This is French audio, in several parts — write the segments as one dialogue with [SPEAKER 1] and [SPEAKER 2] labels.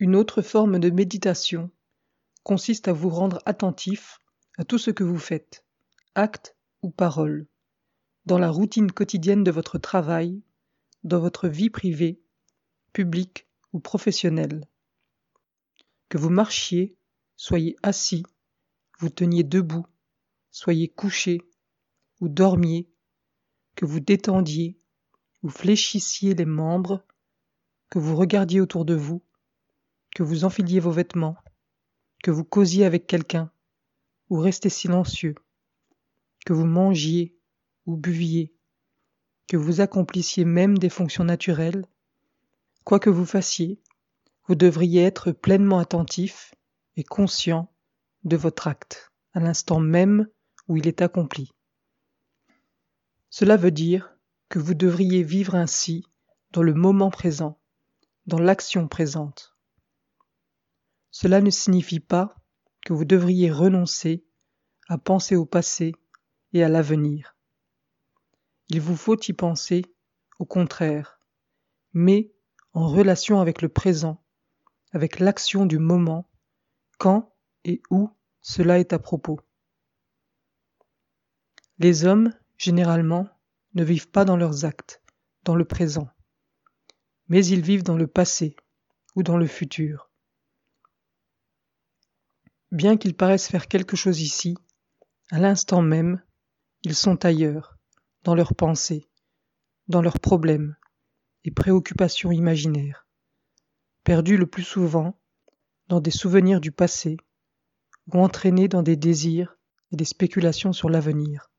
[SPEAKER 1] Une autre forme de méditation consiste à vous rendre attentif à tout ce que vous faites, acte ou parole, dans la routine quotidienne de votre travail, dans votre vie privée, publique ou professionnelle. Que vous marchiez, soyez assis, vous teniez debout, soyez couché ou dormiez, que vous détendiez ou fléchissiez les membres, que vous regardiez autour de vous, que vous enfiliez vos vêtements, que vous causiez avec quelqu'un, ou restez silencieux, que vous mangiez ou buviez, que vous accomplissiez même des fonctions naturelles, quoi que vous fassiez, vous devriez être pleinement attentif et conscient de votre acte à l'instant même où il est accompli. Cela veut dire que vous devriez vivre ainsi dans le moment présent, dans l'action présente. Cela ne signifie pas que vous devriez renoncer à penser au passé et à l'avenir. Il vous faut y penser, au contraire, mais en relation avec le présent, avec l'action du moment, quand et où cela est à propos. Les hommes, généralement, ne vivent pas dans leurs actes, dans le présent, mais ils vivent dans le passé ou dans le futur. Bien qu'ils paraissent faire quelque chose ici, à l'instant même, ils sont ailleurs, dans leurs pensées, dans leurs problèmes et préoccupations imaginaires, perdus le plus souvent dans des souvenirs du passé ou entraînés dans des désirs et des spéculations sur l'avenir.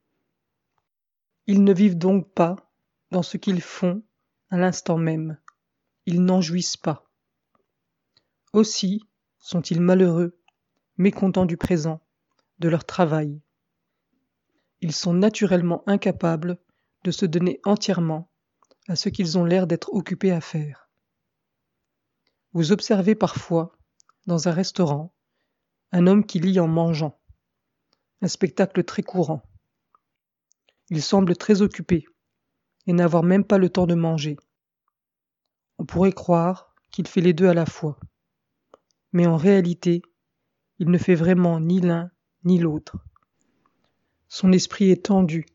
[SPEAKER 1] Ils ne vivent donc pas dans ce qu'ils font à l'instant même, ils n'en jouissent pas. Aussi sont-ils malheureux mécontents du présent, de leur travail. Ils sont naturellement incapables de se donner entièrement à ce qu'ils ont l'air d'être occupés à faire. Vous observez parfois, dans un restaurant, un homme qui lit en mangeant, un spectacle très courant. Il semble très occupé et n'avoir même pas le temps de manger. On pourrait croire qu'il fait les deux à la fois. Mais en réalité, il ne fait vraiment ni l'un ni l'autre. Son esprit est tendu,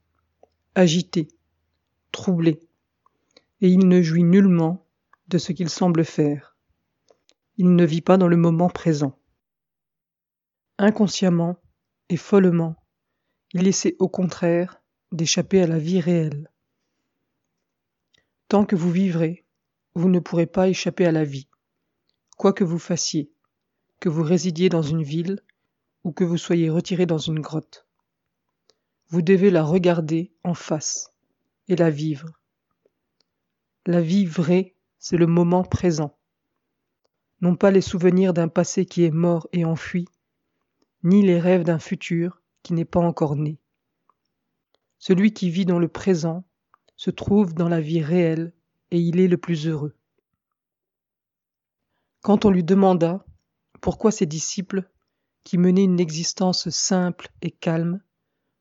[SPEAKER 1] agité, troublé, et il ne jouit nullement de ce qu'il semble faire. Il ne vit pas dans le moment présent. Inconsciemment et follement, il essaie au contraire d'échapper à la vie réelle. Tant que vous vivrez, vous ne pourrez pas échapper à la vie, quoi que vous fassiez que vous résidiez dans une ville ou que vous soyez retiré dans une grotte. Vous devez la regarder en face et la vivre. La vie vraie, c'est le moment présent. Non pas les souvenirs d'un passé qui est mort et enfui, ni les rêves d'un futur qui n'est pas encore né. Celui qui vit dans le présent se trouve dans la vie réelle et il est le plus heureux. Quand on lui demanda pourquoi ses disciples, qui menaient une existence simple et calme,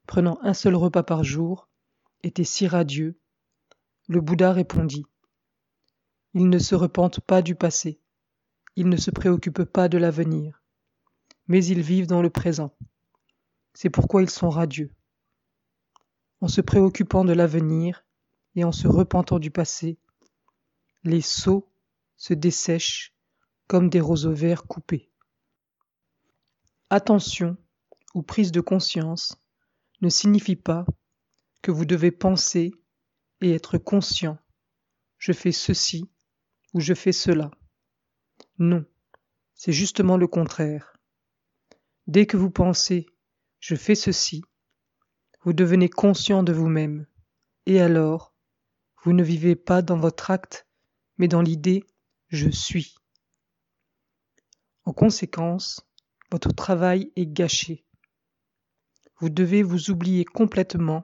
[SPEAKER 1] prenant un seul repas par jour, étaient si radieux? Le Bouddha répondit Ils ne se repentent pas du passé, ils ne se préoccupent pas de l'avenir, mais ils vivent dans le présent. C'est pourquoi ils sont radieux. En se préoccupant de l'avenir et en se repentant du passé, les sots se dessèchent comme des roseaux verts coupés. Attention ou prise de conscience ne signifie pas que vous devez penser et être conscient je fais ceci ou je fais cela. Non, c'est justement le contraire. Dès que vous pensez je fais ceci, vous devenez conscient de vous-même, et alors, vous ne vivez pas dans votre acte, mais dans l'idée je suis. En conséquence, votre travail est gâché. Vous devez vous oublier complètement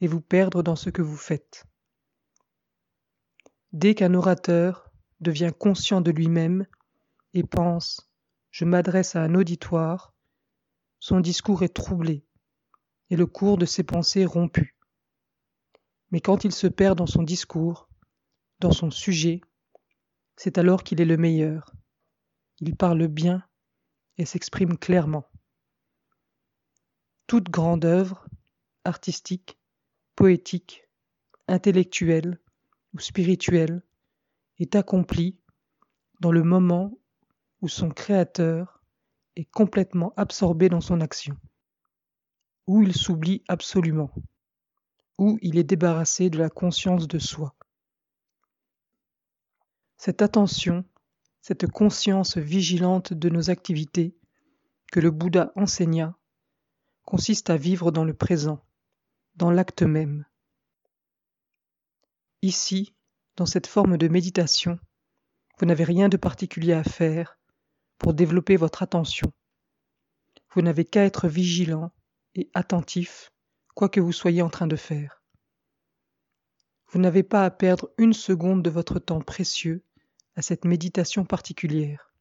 [SPEAKER 1] et vous perdre dans ce que vous faites. Dès qu'un orateur devient conscient de lui-même et pense ⁇ Je m'adresse à un auditoire ⁇ son discours est troublé et le cours de ses pensées rompu. Mais quand il se perd dans son discours, dans son sujet, c'est alors qu'il est le meilleur. Il parle bien et s'exprime clairement. Toute grande œuvre, artistique, poétique, intellectuelle ou spirituelle, est accomplie dans le moment où son créateur est complètement absorbé dans son action, où il s'oublie absolument, où il est débarrassé de la conscience de soi. Cette attention, cette conscience vigilante de nos activités que le Bouddha enseigna consiste à vivre dans le présent, dans l'acte même. Ici, dans cette forme de méditation, vous n'avez rien de particulier à faire pour développer votre attention. Vous n'avez qu'à être vigilant et attentif, quoi que vous soyez en train de faire. Vous n'avez pas à perdre une seconde de votre temps précieux à cette méditation particulière.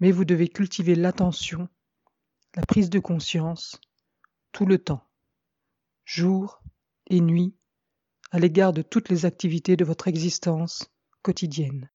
[SPEAKER 1] Mais vous devez cultiver l'attention, la prise de conscience, tout le temps, jour et nuit, à l'égard de toutes les activités de votre existence quotidienne.